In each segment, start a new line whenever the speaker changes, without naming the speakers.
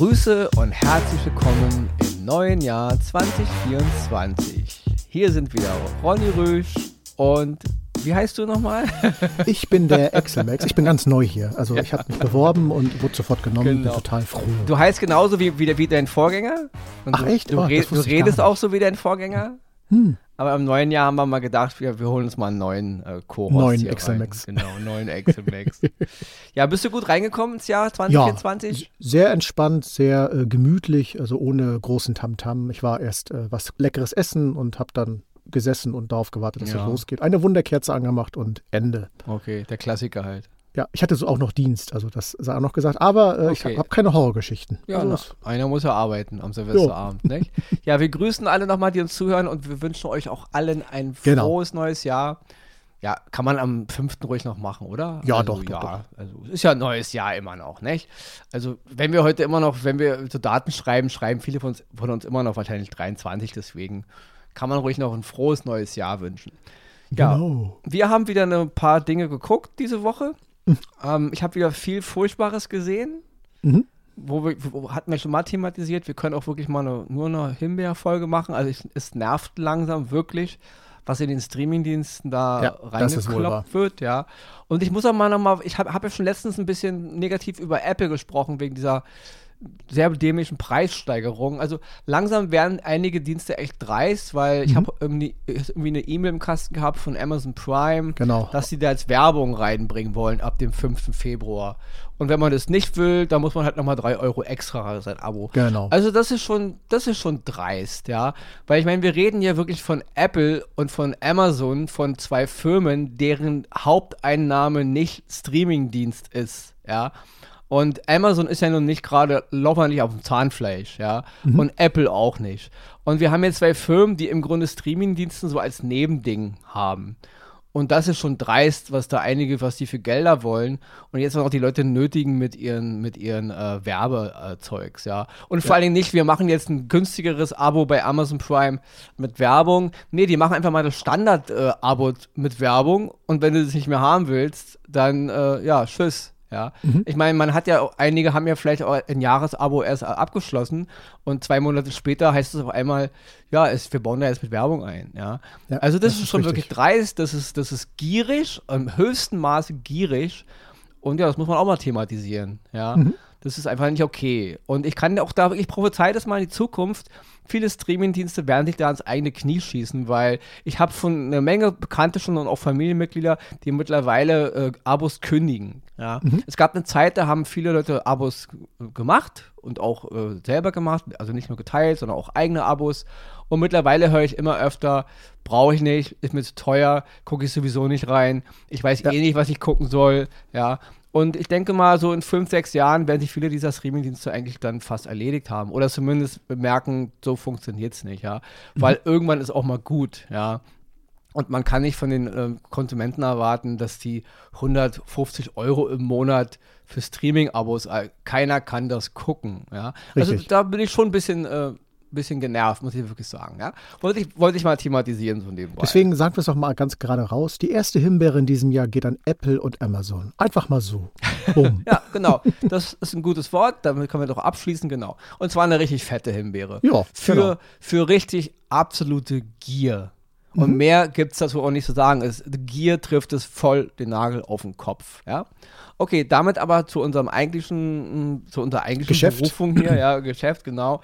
Grüße und herzlich willkommen im neuen Jahr 2024. Hier sind wieder Ronny Rüsch und wie heißt du nochmal?
Ich bin der Excel-Max. Ich bin ganz neu hier. Also ich habe mich beworben und wurde sofort genommen. Genau. Bin total froh.
Du heißt genauso wie, wie, wie dein Vorgänger.
Und Ach
du,
echt?
Du,
oh,
red, du redest auch so wie dein Vorgänger. Hm. Aber im neuen Jahr haben wir mal gedacht, wir, wir holen uns mal einen neuen äh, Co-Host
Neuen Excel Max.
Genau, neuen Excel Max. ja, bist du gut reingekommen ins Jahr 2024?
Ja, sehr entspannt, sehr äh, gemütlich, also ohne großen Tamtam. -Tam. Ich war erst äh, was leckeres essen und habe dann gesessen und darauf gewartet, dass ja. es losgeht. Eine Wunderkerze angemacht und Ende.
Okay, der Klassiker halt.
Ja, ich hatte so auch noch Dienst, also das sei auch noch gesagt, aber äh, okay. ich habe keine Horrorgeschichten.
Ja, also na, einer muss ja arbeiten am Silvesterabend, nicht? Ja, wir grüßen alle nochmal, die uns zuhören und wir wünschen euch auch allen ein genau. frohes neues Jahr. Ja, kann man am 5. ruhig noch machen, oder?
Ja,
also,
doch,
ja,
doch.
Also ist ja ein neues Jahr immer noch, nicht? Also, wenn wir heute immer noch, wenn wir so Daten schreiben, schreiben viele von uns, von uns immer noch wahrscheinlich 23, deswegen kann man ruhig noch ein frohes neues Jahr wünschen. Ja, genau. wir haben wieder ein paar Dinge geguckt diese Woche. Mhm. Ähm, ich habe wieder viel Furchtbares gesehen. Mhm. Wo wir, wo, hatten wir schon mal thematisiert, wir können auch wirklich mal eine, nur eine Himbeer-Folge machen. Also ich, es nervt langsam wirklich, was in den Streamingdiensten da ja, reingekloppt wird, ja. Und ich muss auch mal nochmal, ich habe hab ja schon letztens ein bisschen negativ über Apple gesprochen, wegen dieser sehr dämlichen Preissteigerungen. Also langsam werden einige Dienste echt dreist, weil ich mhm. habe irgendwie, irgendwie, eine E-Mail im Kasten gehabt von Amazon Prime,
genau.
dass sie da als Werbung reinbringen wollen ab dem 5. Februar. Und wenn man das nicht will, dann muss man halt nochmal 3 Euro extra sein Abo.
Genau.
Also das ist schon, das ist schon dreist, ja. Weil ich meine, wir reden ja wirklich von Apple und von Amazon, von zwei Firmen, deren Haupteinnahme nicht Streamingdienst ist, ja. Und Amazon ist ja nun nicht gerade locker nicht auf dem Zahnfleisch, ja. Mhm. Und Apple auch nicht. Und wir haben jetzt zwei Firmen, die im Grunde Streamingdiensten so als Nebending haben. Und das ist schon dreist, was da einige, was die für Gelder wollen. Und jetzt auch die Leute nötigen mit ihren, mit ihren äh, Werbezeugs, ja. Und vor allen Dingen nicht, wir machen jetzt ein günstigeres Abo bei Amazon Prime mit Werbung. Nee, die machen einfach mal das Standard-Abo äh, mit Werbung. Und wenn du das nicht mehr haben willst, dann, äh, ja, tschüss. Ja, mhm. ich meine, man hat ja, einige haben ja vielleicht auch ein Jahresabo erst abgeschlossen und zwei Monate später heißt es auf einmal, ja, es, wir bauen da jetzt mit Werbung ein. Ja, ja also das, das ist, ist schon richtig. wirklich dreist, das ist, das ist gierig, im höchsten Maße gierig und ja, das muss man auch mal thematisieren. Ja, mhm. Das ist einfach nicht okay. Und ich kann auch da, ich prophezei das mal in die Zukunft, viele Streamingdienste werden sich da ans eigene Knie schießen, weil ich habe von einer Menge Bekannte schon und auch Familienmitglieder, die mittlerweile äh, Abos kündigen. Ja. Mhm. Es gab eine Zeit, da haben viele Leute Abos gemacht und auch äh, selber gemacht, also nicht nur geteilt, sondern auch eigene Abos. Und mittlerweile höre ich immer öfter, brauche ich nicht, ist mir zu teuer, gucke ich sowieso nicht rein, ich weiß ja. eh nicht, was ich gucken soll, ja. Und ich denke mal, so in fünf, sechs Jahren werden sich viele dieser Streamingdienste eigentlich dann fast erledigt haben. Oder zumindest bemerken, so funktioniert es nicht, ja. Weil mhm. irgendwann ist auch mal gut, ja. Und man kann nicht von den äh, Konsumenten erwarten, dass die 150 Euro im Monat für Streaming-Abos, äh, keiner kann das gucken, ja. Also
Richtig.
Also da bin ich schon ein bisschen äh, bisschen genervt, muss ich wirklich sagen. Ja? Wollte, ich, wollte ich mal thematisieren von dem
Deswegen sagen wir es doch mal ganz gerade raus. Die erste Himbeere in diesem Jahr geht an Apple und Amazon. Einfach mal so.
Boom. ja, genau. Das ist ein gutes Wort. Damit können wir doch abschließen, genau. Und zwar eine richtig fette Himbeere.
Ja,
für, genau. für richtig absolute Gier. Und mhm. mehr gibt es dazu auch nicht zu sagen. Es, Gier trifft es voll den Nagel auf den Kopf. Ja? Okay, damit aber zu unserem eigentlichen, zu unserer eigentlichen
Geschäft.
Berufung hier, ja, Geschäft, genau.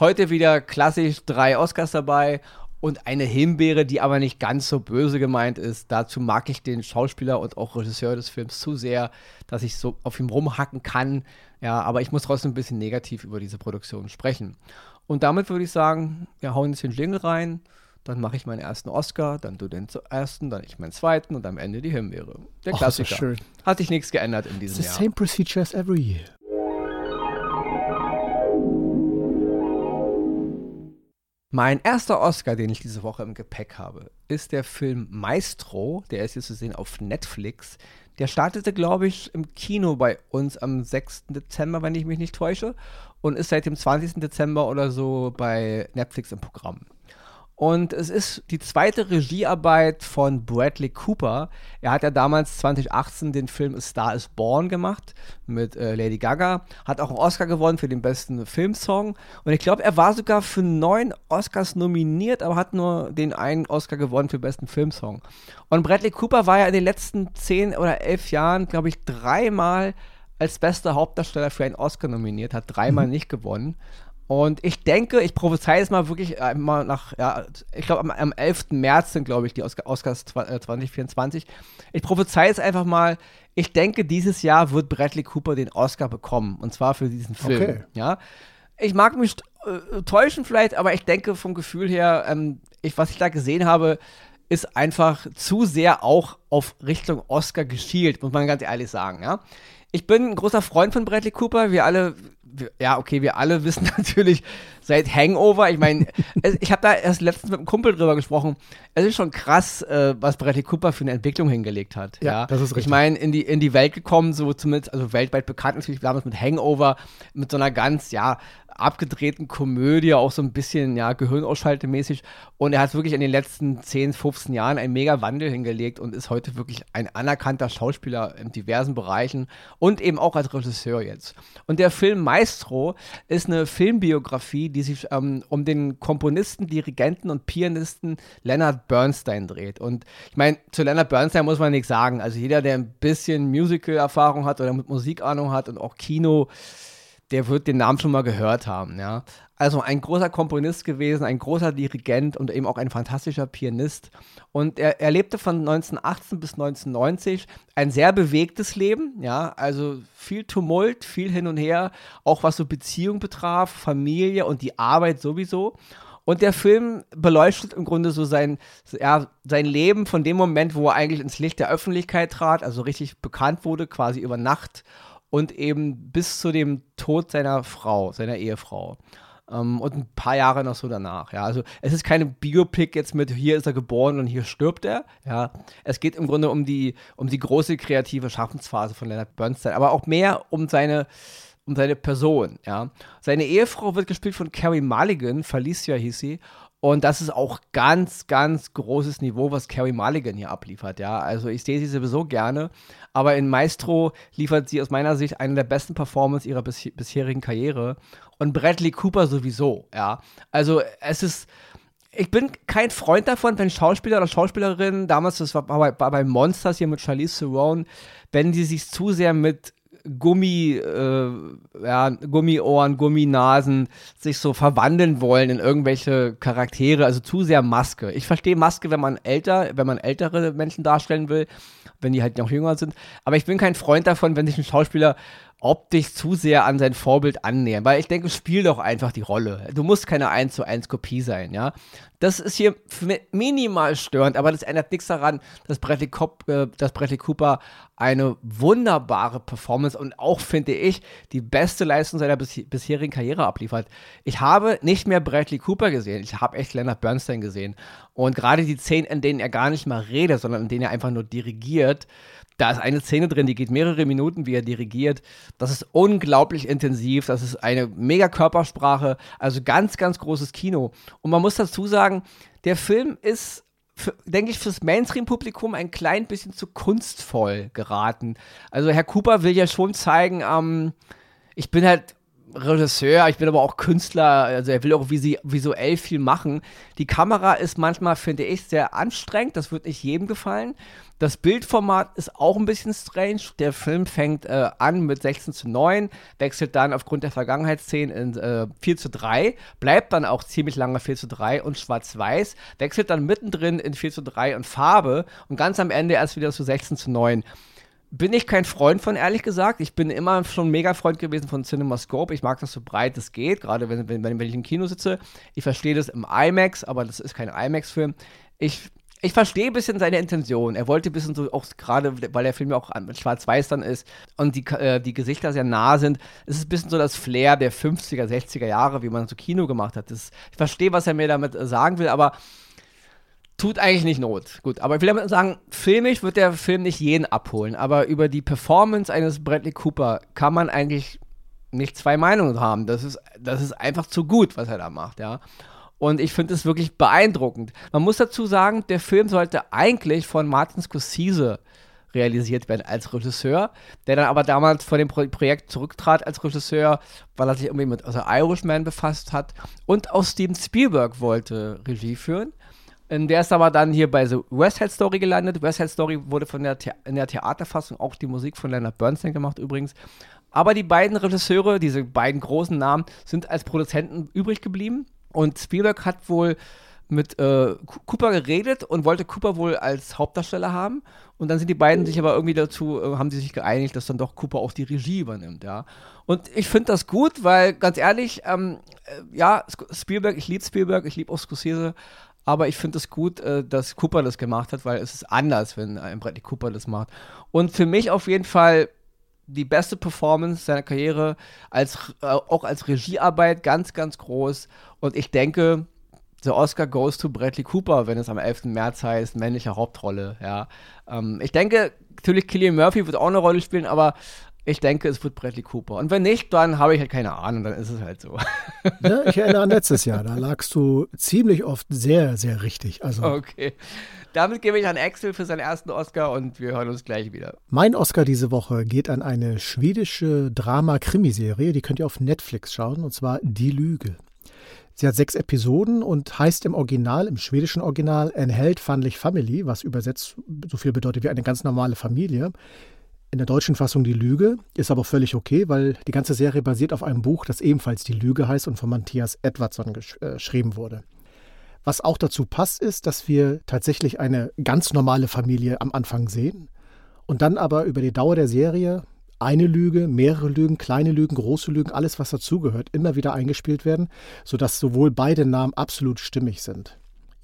Heute wieder klassisch drei Oscars dabei und eine Himbeere, die aber nicht ganz so böse gemeint ist. Dazu mag ich den Schauspieler und auch Regisseur des Films zu sehr, dass ich so auf ihm rumhacken kann. Ja, aber ich muss trotzdem ein bisschen negativ über diese Produktion sprechen. Und damit würde ich sagen, wir hauen jetzt den Jingle rein dann mache ich meinen ersten Oscar, dann du den ersten, dann ich meinen zweiten und am Ende die Himbeere. Der Och, Klassiker.
schön.
Hat sich nichts geändert in diesem
It's
Jahr.
The same procedure as every year.
Mein erster Oscar, den ich diese Woche im Gepäck habe, ist der Film Maestro. Der ist jetzt zu sehen auf Netflix. Der startete, glaube ich, im Kino bei uns am 6. Dezember, wenn ich mich nicht täusche. Und ist seit dem 20. Dezember oder so bei Netflix im Programm. Und es ist die zweite Regiearbeit von Bradley Cooper. Er hat ja damals 2018 den Film A Star is Born gemacht mit äh, Lady Gaga. Hat auch einen Oscar gewonnen für den besten Filmsong. Und ich glaube, er war sogar für neun Oscars nominiert, aber hat nur den einen Oscar gewonnen für den besten Filmsong. Und Bradley Cooper war ja in den letzten zehn oder elf Jahren, glaube ich, dreimal als bester Hauptdarsteller für einen Oscar nominiert, hat dreimal mhm. nicht gewonnen. Und ich denke, ich prophezei es mal wirklich einmal nach, ja, ich glaube am, am 11. März sind, glaube ich, die Oscars 2024. Äh, ich prophezei es einfach mal, ich denke, dieses Jahr wird Bradley Cooper den Oscar bekommen. Und zwar für diesen Film. Okay. Ja. Ich mag mich äh, täuschen vielleicht, aber ich denke vom Gefühl her, ähm, ich, was ich da gesehen habe, ist einfach zu sehr auch auf Richtung Oscar geschielt, muss man ganz ehrlich sagen, ja. Ich bin ein großer Freund von Bradley Cooper. Wir alle, ja, okay, wir alle wissen natürlich seit Hangover. Ich meine, ich habe da erst letztens mit einem Kumpel drüber gesprochen. Es ist schon krass, äh, was Bradley Cooper für eine Entwicklung hingelegt hat. Ja, ja. das ist richtig. Ich meine, in die, in die Welt gekommen, so zumindest, also weltweit bekannt natürlich damals mit Hangover, mit so einer ganz, ja, abgedrehten Komödie, auch so ein bisschen, ja, Gehirnausschaltemäßig. Und er hat wirklich in den letzten 10, 15 Jahren einen mega Wandel hingelegt und ist heute wirklich ein anerkannter Schauspieler in diversen Bereichen und eben auch als Regisseur jetzt. Und der Film Maestro ist eine Filmbiografie, die sich ähm, um den Komponisten, Dirigenten und Pianisten Leonard Bernstein dreht. Und ich meine, zu Leonard Bernstein muss man nichts sagen. Also jeder, der ein bisschen Musical-Erfahrung hat oder mit Musikahnung hat und auch Kino, der wird den Namen schon mal gehört haben, ja. Also ein großer Komponist gewesen, ein großer Dirigent und eben auch ein fantastischer Pianist. Und er, er lebte von 1918 bis 1990 ein sehr bewegtes Leben, ja, also viel Tumult, viel hin und her, auch was so Beziehung betraf, Familie und die Arbeit sowieso. Und der Film beleuchtet im Grunde so sein, ja, sein Leben von dem Moment, wo er eigentlich ins Licht der Öffentlichkeit trat, also richtig bekannt wurde, quasi über Nacht und eben bis zu dem Tod seiner Frau, seiner Ehefrau. Um, ähm, und ein paar Jahre noch so danach. Ja, also es ist keine Biopic jetzt mit hier ist er geboren und hier stirbt er. Ja, es geht im Grunde um die um die große kreative Schaffensphase von Leonard Bernstein, aber auch mehr um seine um seine Person. Ja, seine Ehefrau wird gespielt von Carrie Mulligan, Felicia hieß sie, und das ist auch ganz, ganz großes Niveau, was Carrie Mulligan hier abliefert, ja. Also ich sehe sie sowieso gerne, aber in Maestro liefert sie aus meiner Sicht eine der besten Performances ihrer bis bisherigen Karriere. Und Bradley Cooper sowieso, ja. Also es ist, ich bin kein Freund davon, wenn Schauspieler oder Schauspielerinnen, damals, das war bei, bei Monsters hier mit Charlize Theron, wenn die sich zu sehr mit Gummi, äh, ja, Gummiohren, Gumminasen sich so verwandeln wollen in irgendwelche Charaktere, also zu sehr Maske. Ich verstehe Maske, wenn man älter, wenn man ältere Menschen darstellen will, wenn die halt noch jünger sind. Aber ich bin kein Freund davon, wenn sich ein Schauspieler optisch zu sehr an sein Vorbild annähern, weil ich denke, spiel doch einfach die Rolle. Du musst keine 1 zu 1 Kopie sein, ja. Das ist hier minimal störend, aber das ändert nichts daran, dass Bradley, Cop, äh, dass Bradley Cooper eine wunderbare Performance und auch, finde ich, die beste Leistung seiner bis bisherigen Karriere abliefert. Ich habe nicht mehr Bradley Cooper gesehen, ich habe echt Leonard Bernstein gesehen. Und gerade die Szenen, in denen er gar nicht mal redet, sondern in denen er einfach nur dirigiert, da ist eine Szene drin, die geht mehrere Minuten, wie er dirigiert. Das ist unglaublich intensiv. Das ist eine mega Körpersprache. Also ganz, ganz großes Kino. Und man muss dazu sagen, der Film ist denke ich, fürs Mainstream-Publikum ein klein bisschen zu kunstvoll geraten. Also Herr Cooper will ja schon zeigen, ähm, ich bin halt Regisseur, ich bin aber auch Künstler, also er will auch visuell viel machen. Die Kamera ist manchmal, finde ich, sehr anstrengend, das wird nicht jedem gefallen. Das Bildformat ist auch ein bisschen strange. Der Film fängt äh, an mit 16 zu 9, wechselt dann aufgrund der Vergangenheitsszenen in äh, 4 zu 3, bleibt dann auch ziemlich lange 4 zu 3 und schwarz-weiß, wechselt dann mittendrin in 4 zu 3 und Farbe und ganz am Ende erst wieder zu 16 zu 9 bin ich kein Freund von, ehrlich gesagt. Ich bin immer schon mega Freund gewesen von CinemaScope. Ich mag das so breit es geht, gerade wenn, wenn, wenn ich im Kino sitze. Ich verstehe das im IMAX, aber das ist kein IMAX-Film. Ich, ich verstehe ein bisschen seine Intention. Er wollte ein bisschen so, auch gerade, weil der Film ja auch mit Schwarz-Weiß dann ist und die, äh, die Gesichter sehr nah sind, es ist ein bisschen so das Flair der 50er, 60er Jahre, wie man so Kino gemacht hat. Das, ich verstehe, was er mir damit äh, sagen will, aber tut eigentlich nicht Not. Gut, aber ich will damit sagen, filmisch wird der Film nicht jeden abholen, aber über die Performance eines Bradley Cooper kann man eigentlich nicht zwei Meinungen haben. Das ist, das ist einfach zu gut, was er da macht, ja. Und ich finde es wirklich beeindruckend. Man muss dazu sagen, der Film sollte eigentlich von Martin Scorsese realisiert werden als Regisseur, der dann aber damals vor dem Pro Projekt zurücktrat als Regisseur, weil er sich irgendwie mit also Irishman befasst hat und auch Steven Spielberg wollte Regie führen. Der ist aber dann hier bei The West Side Story gelandet. West Side Story wurde von der in der Theaterfassung auch die Musik von Leonard Bernstein gemacht übrigens. Aber die beiden Regisseure, diese beiden großen Namen, sind als Produzenten übrig geblieben. Und Spielberg hat wohl mit äh, Cooper geredet und wollte Cooper wohl als Hauptdarsteller haben. Und dann sind die beiden sich aber irgendwie dazu, äh, haben sie sich geeinigt, dass dann doch Cooper auch die Regie übernimmt, ja. Und ich finde das gut, weil ganz ehrlich, ähm, äh, ja, Spielberg, ich liebe Spielberg, ich liebe auch Scorsese, aber ich finde es gut, äh, dass Cooper das gemacht hat, weil es ist anders, wenn ein Bradley Cooper das macht. Und für mich auf jeden Fall die beste Performance seiner Karriere, als, äh, auch als Regiearbeit ganz, ganz groß. Und ich denke, The Oscar goes to Bradley Cooper, wenn es am 11. März heißt, männliche Hauptrolle, ja. Ähm, ich denke, natürlich Killian Murphy wird auch eine Rolle spielen, aber ich denke, es wird Bradley Cooper. Und wenn nicht, dann habe ich halt keine Ahnung, dann ist es halt so.
Ja, ich erinnere an letztes Jahr, da lagst du ziemlich oft sehr, sehr richtig. Also
okay. Damit gebe ich an Axel für seinen ersten Oscar und wir hören uns gleich wieder.
Mein Oscar diese Woche geht an eine schwedische Drama-Krimiserie, die könnt ihr auf Netflix schauen, und zwar Die Lüge. Sie hat sechs Episoden und heißt im Original, im schwedischen Original, En Held Family, was übersetzt so viel bedeutet wie eine ganz normale Familie. In der deutschen Fassung Die Lüge ist aber völlig okay, weil die ganze Serie basiert auf einem Buch, das ebenfalls Die Lüge heißt und von Matthias Edwardson äh, geschrieben wurde. Was auch dazu passt, ist, dass wir tatsächlich eine ganz normale Familie am Anfang sehen und dann aber über die Dauer der Serie eine Lüge, mehrere Lügen, kleine Lügen, große Lügen, alles, was dazugehört, immer wieder eingespielt werden, sodass sowohl beide Namen absolut stimmig sind.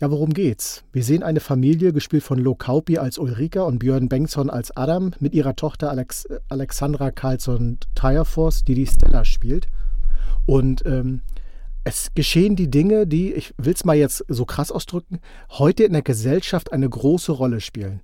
Ja, worum geht's? Wir sehen eine Familie, gespielt von Lo Kauppi als Ulrika und Björn Bengtsson als Adam, mit ihrer Tochter Alex Alexandra Carlsson Tirefors, die die Stella spielt. Und ähm, es geschehen die Dinge, die, ich will es mal jetzt so krass ausdrücken, heute in der Gesellschaft eine große Rolle spielen.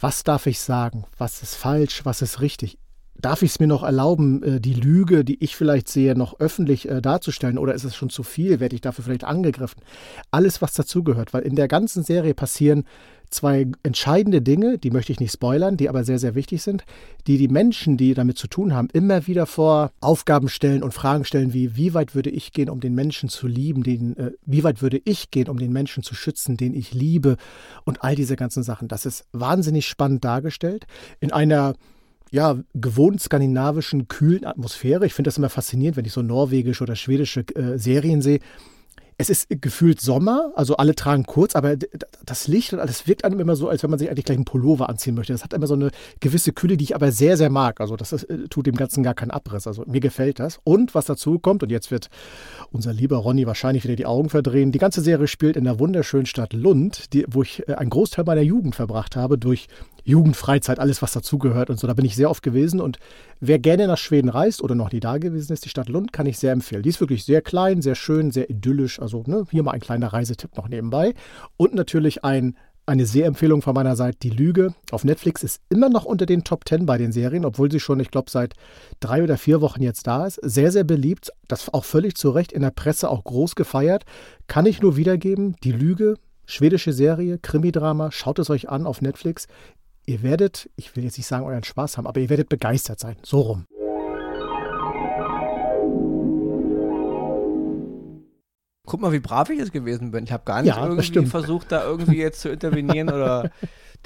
Was darf ich sagen? Was ist falsch? Was ist richtig? Darf ich es mir noch erlauben, äh, die Lüge, die ich vielleicht sehe, noch öffentlich äh, darzustellen? Oder ist es schon zu viel? Werde ich dafür vielleicht angegriffen? Alles, was dazugehört, weil in der ganzen Serie passieren zwei entscheidende Dinge, die möchte ich nicht spoilern, die aber sehr, sehr wichtig sind, die die Menschen, die damit zu tun haben, immer wieder vor Aufgaben stellen und Fragen stellen wie, wie weit würde ich gehen, um den Menschen zu lieben, den, äh, wie weit würde ich gehen, um den Menschen zu schützen, den ich liebe und all diese ganzen Sachen. Das ist wahnsinnig spannend dargestellt in einer ja, gewohnt skandinavischen, kühlen Atmosphäre. Ich finde das immer faszinierend, wenn ich so norwegische oder schwedische äh, Serien sehe es ist gefühlt Sommer, also alle tragen kurz, aber das Licht und alles wirkt einem immer so, als wenn man sich eigentlich gleich einen Pullover anziehen möchte. Das hat immer so eine gewisse Kühle, die ich aber sehr, sehr mag. Also das ist, äh, tut dem Ganzen gar keinen Abriss. Also mir gefällt das. Und was dazu kommt, und jetzt wird unser lieber Ronny wahrscheinlich wieder die Augen verdrehen, die ganze Serie spielt in der wunderschönen Stadt Lund, die, wo ich äh, einen Großteil meiner Jugend verbracht habe, durch Jugendfreizeit, alles was dazugehört und so. Da bin ich sehr oft gewesen und wer gerne nach Schweden reist oder noch nie da gewesen ist, die Stadt Lund kann ich sehr empfehlen. Die ist wirklich sehr klein, sehr schön, sehr idyllisch. Also ne, hier mal ein kleiner Reisetipp noch nebenbei. Und natürlich ein eine Sehempfehlung von meiner Seite, Die Lüge auf Netflix ist immer noch unter den Top 10 bei den Serien, obwohl sie schon, ich glaube, seit drei oder vier Wochen jetzt da ist. Sehr, sehr beliebt, das auch völlig zu Recht in der Presse auch groß gefeiert. Kann ich nur wiedergeben, Die Lüge, schwedische Serie, Krimidrama, schaut es euch an auf Netflix ihr werdet, ich will jetzt nicht sagen, euren Spaß haben, aber ihr werdet begeistert sein. So rum.
Guck mal, wie brav ich jetzt gewesen bin. Ich habe gar nicht ja, irgendwie versucht, da irgendwie jetzt zu intervenieren oder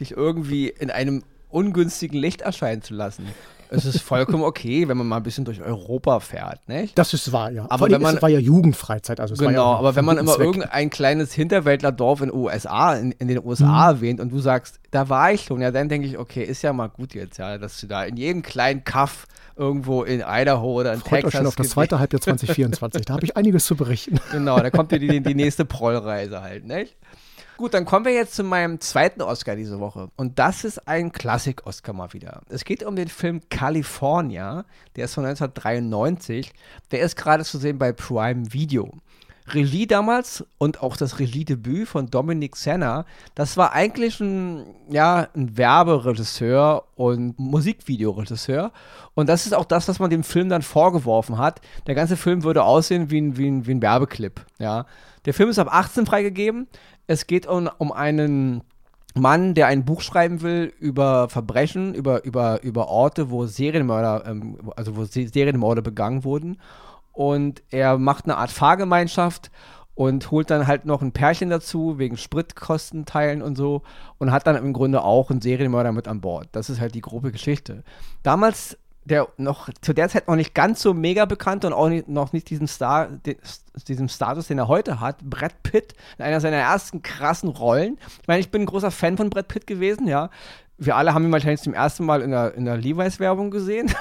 dich irgendwie in einem ungünstigen Licht erscheinen zu lassen es ist vollkommen okay, wenn man mal ein bisschen durch Europa fährt, nicht?
Das ist wahr, ja.
Aber wenn man,
es war ja Jugendfreizeit, also
genau,
ja
aber wenn man immer Zweck. irgendein kleines Hinterwäldlerdorf in USA, in, in den USA mhm. erwähnt und du sagst, da war ich schon, ja, dann denke ich, okay, ist ja mal gut jetzt, ja, dass du da in jedem kleinen Kaff irgendwo in Idaho oder in
Freut
Texas.
Euch schon auf das zweite Halbjahr 2024, da habe ich einiges zu berichten.
Genau, da kommt dir die, die nächste Prollreise halt, nicht? Gut, dann kommen wir jetzt zu meinem zweiten Oscar diese Woche. Und das ist ein Klassik-Oscar mal wieder. Es geht um den Film California. Der ist von 1993. Der ist gerade zu sehen bei Prime Video. Regie damals und auch das Regiedebüt von Dominic Senna, das war eigentlich ein, ja, ein Werberegisseur und Musikvideoregisseur. Und das ist auch das, was man dem Film dann vorgeworfen hat. Der ganze Film würde aussehen wie ein, wie ein, wie ein Werbeclip. Ja. Der Film ist ab 18 freigegeben. Es geht um, um einen Mann, der ein Buch schreiben will über Verbrechen, über, über, über Orte, wo Serienmörder, ähm, also wo Serienmorde begangen wurden. Und er macht eine Art Fahrgemeinschaft und holt dann halt noch ein Pärchen dazu, wegen Spritkostenteilen und so. Und hat dann im Grunde auch einen Serienmörder mit an Bord. Das ist halt die grobe Geschichte. Damals der noch zu der Zeit noch nicht ganz so mega bekannt und auch nicht, noch nicht diesen Star, den, diesem Status, den er heute hat. Brad Pitt in einer seiner ersten krassen Rollen. Ich meine, ich bin ein großer Fan von Brad Pitt gewesen, ja. Wir alle haben ihn wahrscheinlich zum ersten Mal in der, in der Levi's-Werbung gesehen.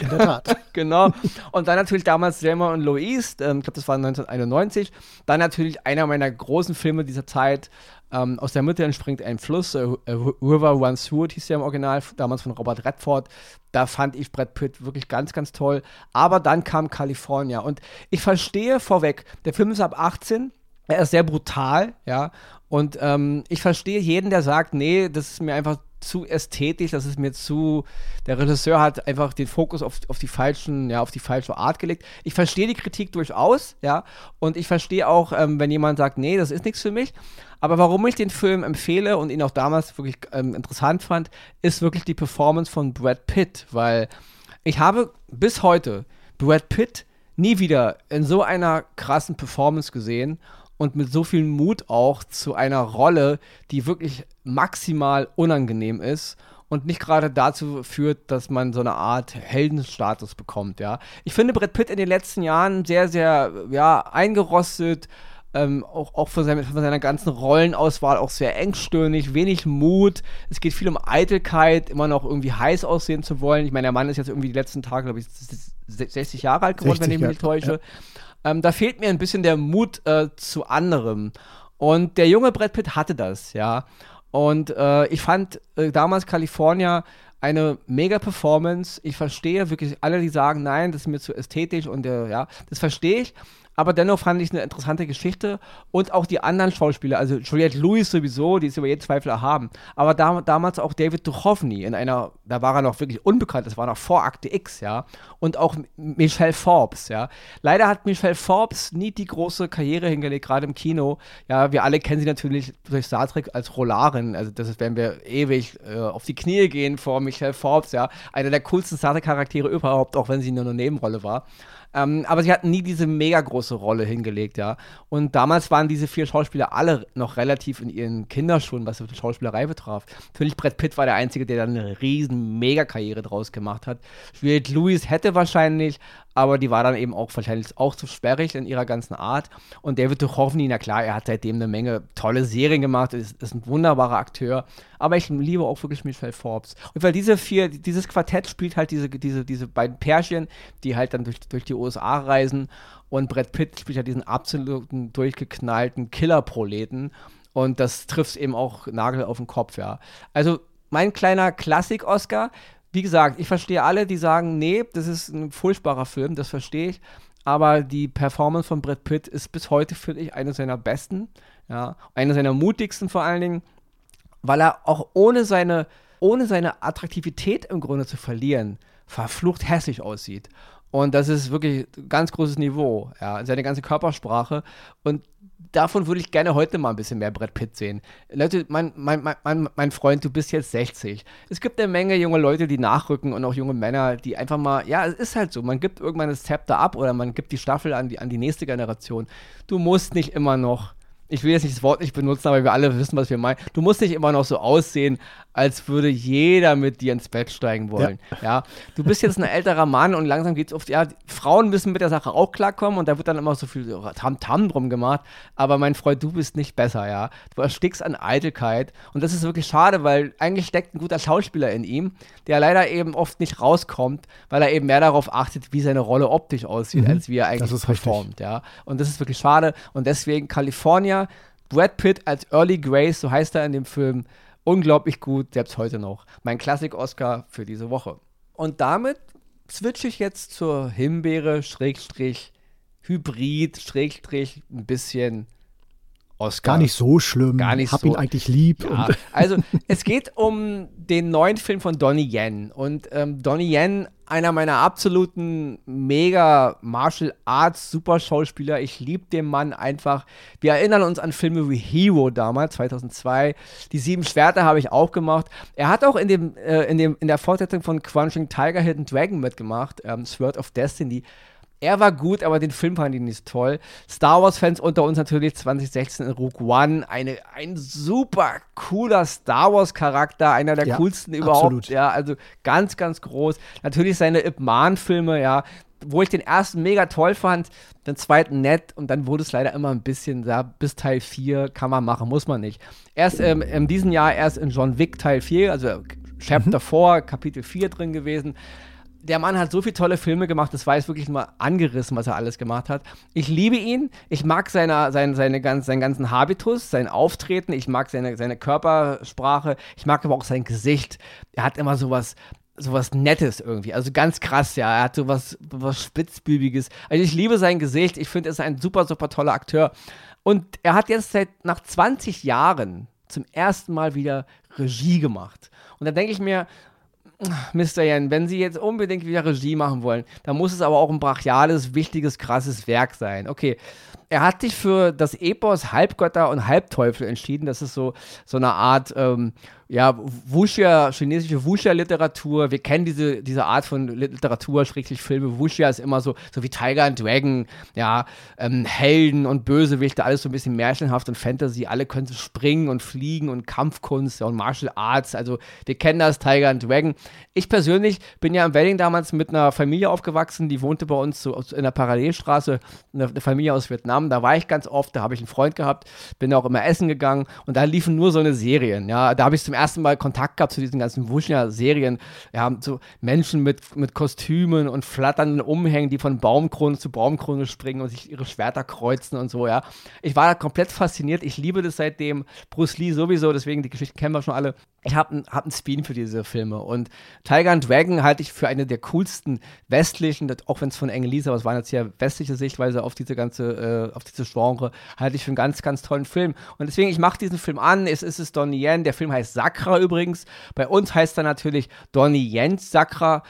In der Tat.
Genau. Und dann natürlich damals Selma und Louise, ähm, ich glaube, das war 1991. Dann natürlich einer meiner großen Filme dieser Zeit, ähm, aus der Mitte entspringt ein Fluss, äh, äh, River Runs Through hieß ja im Original, damals von Robert Redford. Da fand ich Brad Pitt wirklich ganz, ganz toll. Aber dann kam California. Und ich verstehe vorweg, der Film ist ab 18, er ist sehr brutal, ja. Und ähm, ich verstehe jeden, der sagt, nee, das ist mir einfach zu ästhetisch, das ist mir zu. Der Regisseur hat einfach den Fokus auf, auf die falschen, ja, auf die falsche Art gelegt. Ich verstehe die Kritik durchaus, ja, und ich verstehe auch, ähm, wenn jemand sagt, nee, das ist nichts für mich. Aber warum ich den Film empfehle und ihn auch damals wirklich ähm, interessant fand, ist wirklich die Performance von Brad Pitt, weil ich habe bis heute Brad Pitt nie wieder in so einer krassen Performance gesehen und mit so viel Mut auch zu einer Rolle, die wirklich maximal unangenehm ist und nicht gerade dazu führt, dass man so eine Art Heldenstatus bekommt, ja. Ich finde Brad Pitt in den letzten Jahren sehr, sehr, ja, eingerostet, ähm, auch, auch von, seinem, von, seiner ganzen Rollenauswahl auch sehr engstirnig, wenig Mut. Es geht viel um Eitelkeit, immer noch irgendwie heiß aussehen zu wollen. Ich meine, der Mann ist jetzt irgendwie die letzten Tage, glaube ich, 60 Jahre alt geworden, 60, wenn ich mich nicht täusche. Ja. Ähm, da fehlt mir ein bisschen der Mut äh, zu anderem. Und der junge Brad Pitt hatte das, ja. Und äh, ich fand äh, damals California eine mega Performance. Ich verstehe wirklich alle, die sagen, nein, das ist mir zu ästhetisch und äh, ja, das verstehe ich aber dennoch fand ich eine interessante Geschichte. Und auch die anderen Schauspieler, also Juliette Lewis sowieso, die ist über jeden Zweifel erhaben, aber da, damals auch David Duchovny in einer, da war er noch wirklich unbekannt, das war noch vor Akte X, ja, und auch Michelle Forbes, ja. Leider hat Michelle Forbes nie die große Karriere hingelegt, gerade im Kino, ja, wir alle kennen sie natürlich durch Star Trek als Rollarin, also das ist, wenn wir ewig äh, auf die Knie gehen vor Michelle Forbes, ja, einer der coolsten Star Trek Charaktere überhaupt, auch wenn sie nur eine Nebenrolle war. Ähm, aber sie hatten nie diese mega große Rolle hingelegt, ja. Und damals waren diese vier Schauspieler alle noch relativ in ihren Kinderschuhen, was die Schauspielerei betraf. Natürlich, Brett Pitt war der Einzige, der dann eine riesen Mega-Karriere draus gemacht hat. Juliette Lewis hätte wahrscheinlich, aber die war dann eben auch wahrscheinlich auch zu sperrig in ihrer ganzen Art. Und David Duchovny, na klar, er hat seitdem eine Menge tolle Serien gemacht, ist, ist ein wunderbarer Akteur. Aber ich liebe auch wirklich Michelle Forbes. Und weil diese vier, dieses Quartett spielt halt diese, diese, diese beiden Pärchen, die halt dann durch, durch die USA reisen. Und Brad Pitt spielt ja diesen absoluten, durchgeknallten Killer-Proleten. Und das trifft eben auch Nagel auf den Kopf, ja. Also mein kleiner Klassik-Oscar wie gesagt, ich verstehe alle, die sagen, nee, das ist ein furchtbarer Film, das verstehe ich. Aber die Performance von Brad Pitt ist bis heute, finde ich, eine seiner besten. Ja, eine seiner mutigsten vor allen Dingen, weil er auch ohne seine, ohne seine Attraktivität im Grunde zu verlieren, verflucht hässlich aussieht. Und das ist wirklich ganz großes Niveau, ja, seine ganze Körpersprache. Und davon würde ich gerne heute mal ein bisschen mehr Brett Pitt sehen. Leute, mein, mein, mein, mein Freund, du bist jetzt 60. Es gibt eine Menge junge Leute, die nachrücken und auch junge Männer, die einfach mal, ja, es ist halt so, man gibt irgendwann das Zepter ab oder man gibt die Staffel an die, an die nächste Generation. Du musst nicht immer noch ich will jetzt nicht das Wort nicht benutzen, aber wir alle wissen, was wir meinen. Du musst nicht immer noch so aussehen, als würde jeder mit dir ins Bett steigen wollen. Ja. ja. Du bist jetzt ein älterer Mann und langsam geht es oft, ja, Frauen müssen mit der Sache auch klarkommen und da wird dann immer so viel Tamtam -Tam drum gemacht. Aber mein Freund, du bist nicht besser, ja. Du erstickst an Eitelkeit und das ist wirklich schade, weil eigentlich steckt ein guter Schauspieler in ihm, der leider eben oft nicht rauskommt, weil er eben mehr darauf achtet, wie seine Rolle optisch aussieht, mhm. als wie er eigentlich performt, ja. Und das ist wirklich schade und deswegen Brad Pitt als Early Grace, so heißt er in dem Film, unglaublich gut, selbst heute noch. Mein Klassik-Oscar für diese Woche. Und damit switche ich jetzt zur Himbeere, Schrägstrich, Hybrid, Schrägstrich, ein bisschen Oscar.
Gar nicht so schlimm.
Gar nicht
Hab
so.
ihn eigentlich lieb.
Ja, also es geht um den neuen Film von Donnie Yen. Und ähm, Donnie Yen, einer meiner absoluten mega Martial Arts Superschauspieler. Ich liebe den Mann einfach. Wir erinnern uns an Filme wie Hero damals, 2002. Die Sieben Schwerter habe ich auch gemacht. Er hat auch in, dem, äh, in, dem, in der Fortsetzung von Crunching Tiger Hidden Dragon mitgemacht, ähm, Sword of Destiny. Er war gut, aber den Film fand ich nicht toll. Star Wars-Fans unter uns natürlich 2016 in Rogue One. Eine, ein super cooler Star Wars-Charakter, einer der
Ja,
coolsten überhaupt.
absolut.
Ja, also ganz, ganz groß. Natürlich seine Ip Man-Filme, ja, wo ich den ersten mega toll fand, den zweiten nett und dann wurde es leider immer ein bisschen, ja, bis Teil 4 kann man machen, muss man nicht. Erst ähm, in diesem Jahr erst in John Wick Teil 4, also Chapter 4, Kapitel 4 drin gewesen der Mann hat so viele tolle Filme gemacht, das war jetzt wirklich nur angerissen, was er alles gemacht hat. Ich liebe ihn, ich mag seine, seine, seine ganz, seinen ganzen Habitus, sein Auftreten, ich mag seine, seine Körpersprache, ich mag aber auch sein Gesicht. Er hat immer sowas, sowas Nettes irgendwie, also ganz krass, ja. Er hat sowas, was Spitzbübiges. Also ich liebe sein Gesicht, ich finde, er ist ein super, super toller Akteur. Und er hat jetzt seit nach 20 Jahren zum ersten Mal wieder Regie gemacht. Und da denke ich mir, Mr. Yen, wenn Sie jetzt unbedingt wieder Regie machen wollen, dann muss es aber auch ein brachiales, wichtiges, krasses Werk sein. Okay, er hat sich für das Epos Halbgötter und Halbteufel entschieden. Das ist so, so eine Art, ähm, ja, Wuxia, chinesische Wuxia-Literatur. Wir kennen diese, diese Art von Literatur, schrägstrich Filme. Wuxia ist immer so, so wie Tiger and Dragon, ja, ähm, Helden und Bösewichte, alles so ein bisschen märchenhaft und Fantasy. Alle können so springen und fliegen und Kampfkunst ja, und Martial Arts. Also, wir kennen das, Tiger and Dragon. Ich persönlich bin ja im Wedding damals mit einer Familie aufgewachsen, die wohnte bei uns so in der Parallelstraße, eine, Familie aus Vietnam. Da war ich ganz oft, da habe ich einen Freund gehabt, bin auch immer essen gegangen und da liefen nur so eine Serien. Ja, da habe ich zum Mal Kontakt gehabt zu diesen ganzen Wuschner-Serien. Ja, so Menschen mit, mit Kostümen und flatternden Umhängen, die von Baumkrone zu Baumkrone springen und sich ihre Schwerter kreuzen und so, ja. Ich war da komplett fasziniert. Ich liebe das seitdem. Bruce Lee sowieso, deswegen die Geschichten kennen wir schon alle. Ich habe einen hab Spin für diese Filme und Tiger and Dragon halte ich für eine der coolsten westlichen, auch wenn es von Engel ist, aber es war jetzt hier westliche Sichtweise auf diese ganze, äh, auf diese Genre, halte ich für einen ganz, ganz tollen Film. Und deswegen, ich mache diesen Film an, es ist es Donnie Yen, der Film heißt Sakra übrigens. Bei uns heißt er natürlich Donnie Jens Sakra.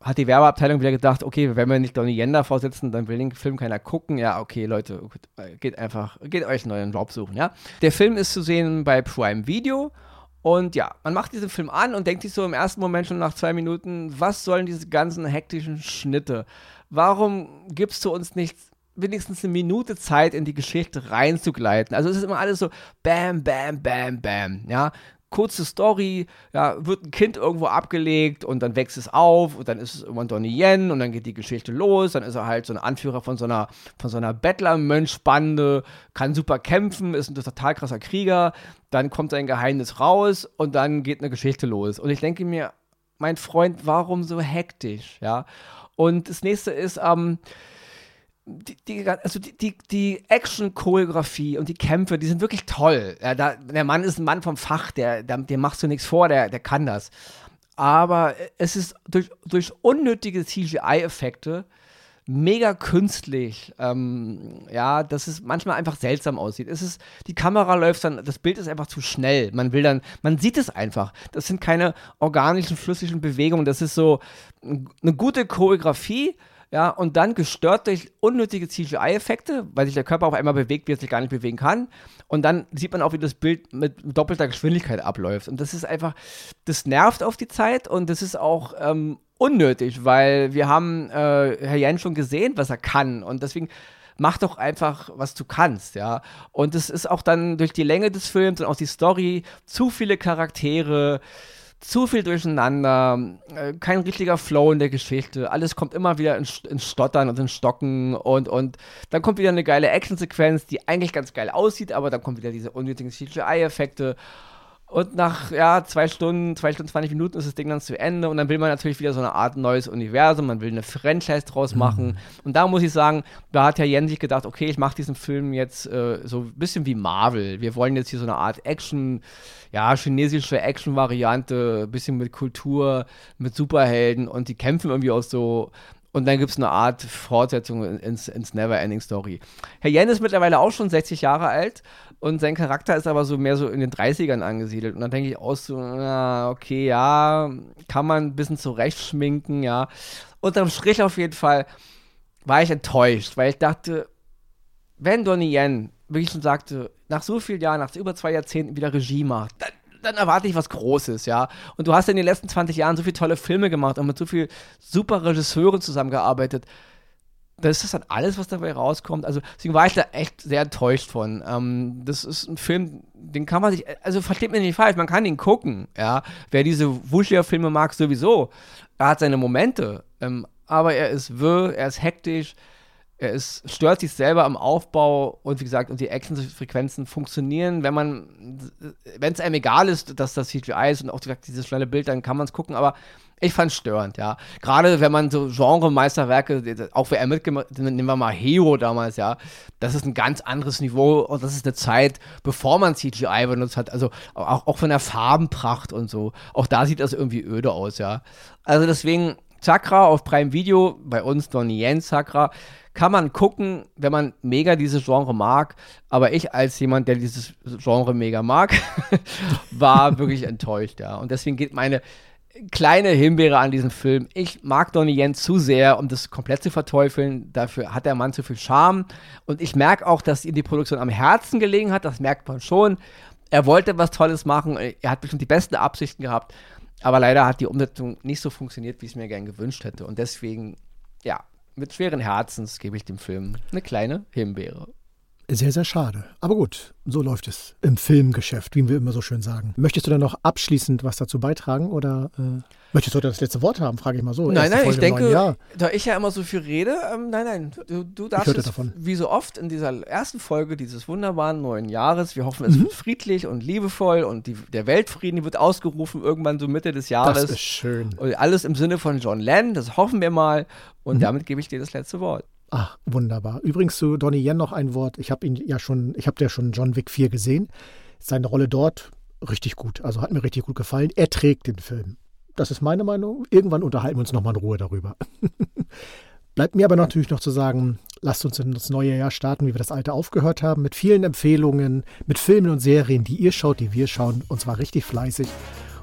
Hat die Werbeabteilung wieder gedacht, okay, wenn wir nicht Donnie Yen da vorsitzen, dann will den Film keiner gucken. Ja, okay, Leute, äh, geht einfach, geht euch einen neuen Job suchen, ja. Der Film ist zu sehen bei Prime Video. Und ja, man macht diesen Film an und denkt sich so im ersten Moment schon nach zwei Minuten, was sollen diese ganzen hektischen Schnitte? Warum gibst du uns nicht wenigstens eine Minute Zeit, in die Geschichte reinzugleiten? Also es ist immer alles so bam, bam, bam, bam, ja. Kurze Story, ja, wird ein Kind irgendwo abgelegt und dann wächst es auf und dann ist es irgendwann Donnie Yen und dann geht die Geschichte los, dann ist er halt so ein Anführer von so einer, von so einer Bettler-Mönchbande, kann super kämpfen, ist ein total krasser Krieger, dann kommt sein Geheimnis raus und dann geht eine Geschichte los. Und ich denke mir, mein Freund, warum so hektisch, ja? Und das nächste ist, ähm, die, die, also die, die, die Action-Choreografie und die Kämpfe, die sind wirklich toll. Ja, da, der Mann ist ein Mann vom Fach, der, der, dem machst du nichts vor, der, der kann das. Aber es ist durch, durch unnötige CGI-Effekte mega künstlich, ähm, ja, dass es manchmal einfach seltsam aussieht. Es ist, die Kamera läuft dann, das Bild ist einfach zu schnell. Man will dann, man sieht es einfach. Das sind keine organischen, flüssigen Bewegungen. Das ist so eine gute Choreografie, ja, und dann gestört durch unnötige CGI-Effekte, weil sich der Körper auf einmal bewegt, wie er sich gar nicht bewegen kann. Und dann sieht man auch, wie das Bild mit doppelter Geschwindigkeit abläuft. Und das ist einfach, das nervt auf die Zeit und das ist auch ähm, unnötig, weil wir haben äh, Herr Jen schon gesehen, was er kann. Und deswegen mach doch einfach, was du kannst, ja. Und es ist auch dann durch die Länge des Films und auch die Story zu viele Charaktere, zu viel durcheinander, äh, kein richtiger Flow in der Geschichte, alles kommt immer wieder ins, ins Stottern und ins Stocken und, und dann kommt wieder eine geile Actionsequenz, die eigentlich ganz geil aussieht, aber dann kommt wieder diese unnötigen CGI-Effekte und nach, ja, zwei Stunden, zwei Stunden, 20 Minuten ist das Ding dann zu Ende und dann will man natürlich wieder so eine Art neues Universum, man will eine Franchise draus machen. Und da muss ich sagen, da hat Herr Jen sich gedacht, okay, ich mache diesen Film jetzt äh, so ein bisschen wie Marvel. Wir wollen jetzt hier so eine Art Action, ja, chinesische Action-Variante, bisschen mit Kultur, mit Superhelden und die kämpfen irgendwie auch so Und dann gibt es eine Art Fortsetzung ins, ins Never-Ending Story. Herr Yen ist mittlerweile auch schon 60 Jahre alt und sein Charakter ist aber so mehr so in den 30ern angesiedelt. Und dann denke ich auch so, na, okay, ja, kann man ein bisschen zurechtschminken, ja. Unterm Strich auf jeden Fall war ich enttäuscht, weil ich dachte, wenn Donnie Yen wirklich schon sagte, nach so vielen Jahren, nach über zwei Jahrzehnten wieder Regie macht, dann, dann erwarte ich was Großes, ja. Und du hast in den letzten 20 Jahren so viele tolle Filme gemacht und mit so vielen super Regisseuren zusammengearbeitet. Das ist dann alles, was dabei rauskommt. Also, deswegen war ich da echt sehr enttäuscht von. Ähm, das ist ein Film, den kann man sich, also versteht mir nicht falsch, man kann ihn gucken, ja. Wer diese Wuschia-Filme mag, sowieso. Er hat seine Momente, ähm, aber er ist wirr, er ist hektisch, er ist, stört sich selber am Aufbau und wie gesagt, und die Action-Frequenzen funktionieren, wenn man, wenn es einem egal ist, dass das CGI ist und auch dieses schnelle Bild, dann kann man es gucken, aber ich fand es störend, ja. Gerade wenn man so Genre-Meisterwerke, auch wer er mitgemacht nehmen wir mal Hero damals, ja, das ist ein ganz anderes Niveau und das ist eine Zeit, bevor man CGI benutzt hat, also auch, auch von der Farbenpracht und so. Auch da sieht das irgendwie öde aus, ja. Also deswegen, Chakra auf Prime Video, bei uns Donnie Yen Chakra, kann man gucken, wenn man mega dieses Genre mag. Aber ich als jemand, der dieses Genre mega mag, war wirklich enttäuscht, ja. Und deswegen geht meine kleine Himbeere an diesem Film. Ich mag Donnie Yen zu sehr, um das komplett zu verteufeln. Dafür hat der Mann zu viel Charme. Und ich merke auch, dass ihm die Produktion am Herzen gelegen hat. Das merkt man schon. Er wollte was Tolles machen. Er hat bestimmt die besten Absichten gehabt. Aber leider hat die Umsetzung nicht so funktioniert, wie ich es mir gern gewünscht hätte. Und deswegen, ja, mit schweren Herzens gebe ich dem Film eine kleine Himbeere.
Sehr, sehr schade. Aber gut, so läuft es im Filmgeschäft, wie wir immer so schön sagen. Möchtest du dann noch abschließend was dazu beitragen oder äh, möchtest du das letzte Wort haben, frage ich mal so.
Nein, nein, Folge ich denke, da ich ja immer so viel rede, ähm, nein, nein, du, du darfst
es, davon.
wie so oft in dieser ersten Folge dieses wunderbaren neuen Jahres, wir hoffen, es mhm. wird friedlich und liebevoll und die, der Weltfrieden wird ausgerufen irgendwann so Mitte des Jahres. Das
ist schön.
Und alles im Sinne von John Lennon, das hoffen wir mal und mhm. damit gebe ich dir das letzte Wort.
Ach, wunderbar. Übrigens zu Donnie Yen noch ein Wort. Ich habe ihn ja schon, ich habe ja schon John Wick 4 gesehen. Seine Rolle dort richtig gut. Also hat mir richtig gut gefallen. Er trägt den Film. Das ist meine Meinung. Irgendwann unterhalten wir uns nochmal in Ruhe darüber. Bleibt mir aber natürlich noch zu sagen, lasst uns in das neue Jahr starten, wie wir das alte aufgehört haben, mit vielen Empfehlungen, mit Filmen und Serien, die ihr schaut, die wir schauen, und zwar richtig fleißig.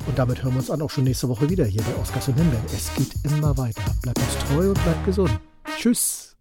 Und damit hören wir uns dann auch schon nächste Woche wieder hier bei Oscars und Himbeeren. Es geht immer weiter. Bleibt uns treu und bleibt gesund. Tschüss.